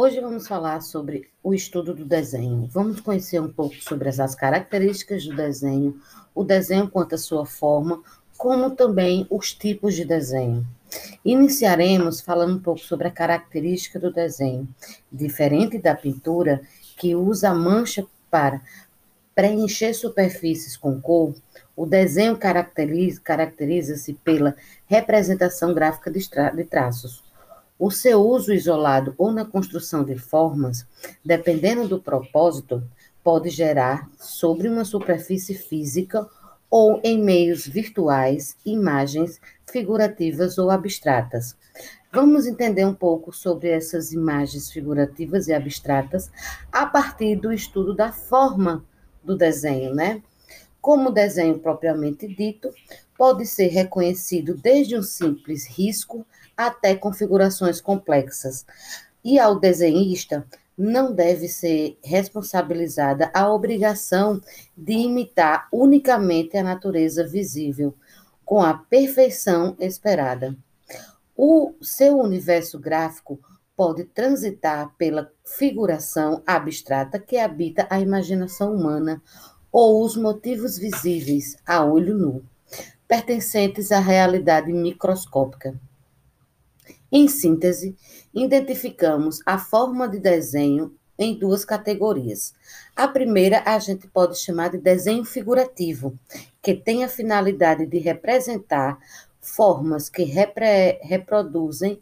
Hoje vamos falar sobre o estudo do desenho. Vamos conhecer um pouco sobre as características do desenho, o desenho quanto à sua forma, como também os tipos de desenho. Iniciaremos falando um pouco sobre a característica do desenho. Diferente da pintura, que usa a mancha para preencher superfícies com cor, o desenho caracteriza-se caracteriza pela representação gráfica de, de traços. O seu uso isolado ou na construção de formas, dependendo do propósito, pode gerar sobre uma superfície física ou em meios virtuais imagens figurativas ou abstratas. Vamos entender um pouco sobre essas imagens figurativas e abstratas a partir do estudo da forma do desenho, né? Como desenho propriamente dito, pode ser reconhecido desde um simples risco até configurações complexas. E ao desenhista não deve ser responsabilizada a obrigação de imitar unicamente a natureza visível, com a perfeição esperada. O seu universo gráfico pode transitar pela figuração abstrata que habita a imaginação humana ou os motivos visíveis a olho nu, pertencentes à realidade microscópica. Em síntese, identificamos a forma de desenho em duas categorias. A primeira a gente pode chamar de desenho figurativo, que tem a finalidade de representar formas que repre reproduzem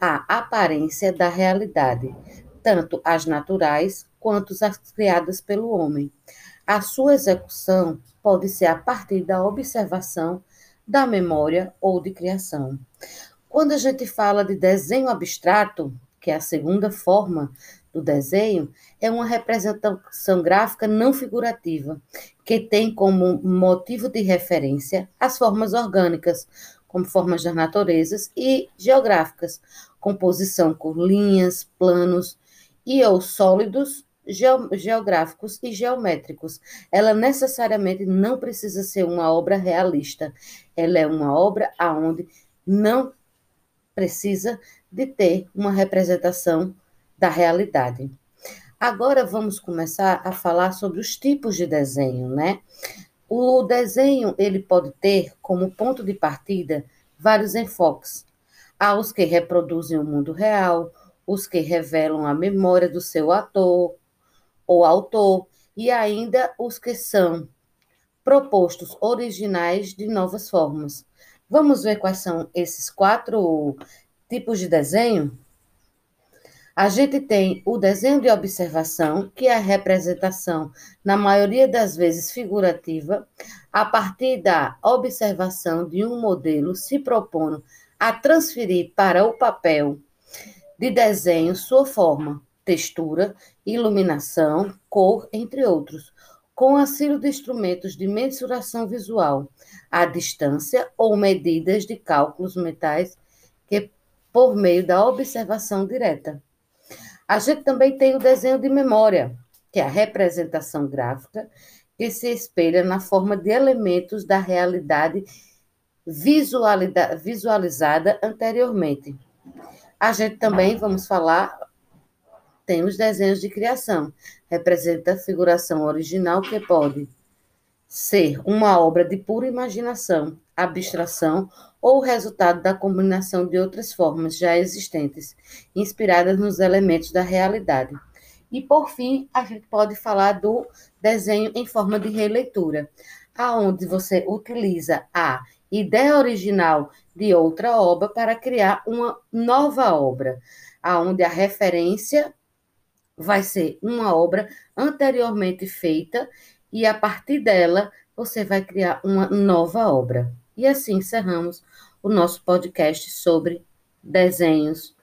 a aparência da realidade, tanto as naturais quanto as criadas pelo homem. A sua execução pode ser a partir da observação, da memória ou de criação. Quando a gente fala de desenho abstrato, que é a segunda forma do desenho, é uma representação gráfica não figurativa, que tem como motivo de referência as formas orgânicas, como formas das naturezas, e geográficas, composição com linhas, planos e ou sólidos geográficos e geométricos. Ela necessariamente não precisa ser uma obra realista. Ela é uma obra aonde não precisa de ter uma representação da realidade. Agora vamos começar a falar sobre os tipos de desenho, né? O desenho ele pode ter como ponto de partida vários enfoques. Há os que reproduzem o mundo real, os que revelam a memória do seu ator ou autor, e ainda os que são propostos originais de novas formas. Vamos ver quais são esses quatro tipos de desenho? A gente tem o desenho de observação, que é a representação, na maioria das vezes figurativa, a partir da observação de um modelo se propondo a transferir para o papel de desenho sua forma, textura, iluminação, cor, entre outros, com auxílio de instrumentos de mensuração visual, à distância ou medidas de cálculos mentais que por meio da observação direta. A gente também tem o desenho de memória, que é a representação gráfica que se espelha na forma de elementos da realidade visualizada anteriormente. A gente também, vamos falar, tem os desenhos de criação. Representa a figuração original que pode ser uma obra de pura imaginação, abstração ou resultado da combinação de outras formas já existentes, inspiradas nos elementos da realidade. E, por fim, a gente pode falar do desenho em forma de releitura, aonde você utiliza a ideia original de outra obra para criar uma nova obra, aonde a referência vai ser uma obra anteriormente feita e a partir dela você vai criar uma nova obra. E assim encerramos o nosso podcast sobre desenhos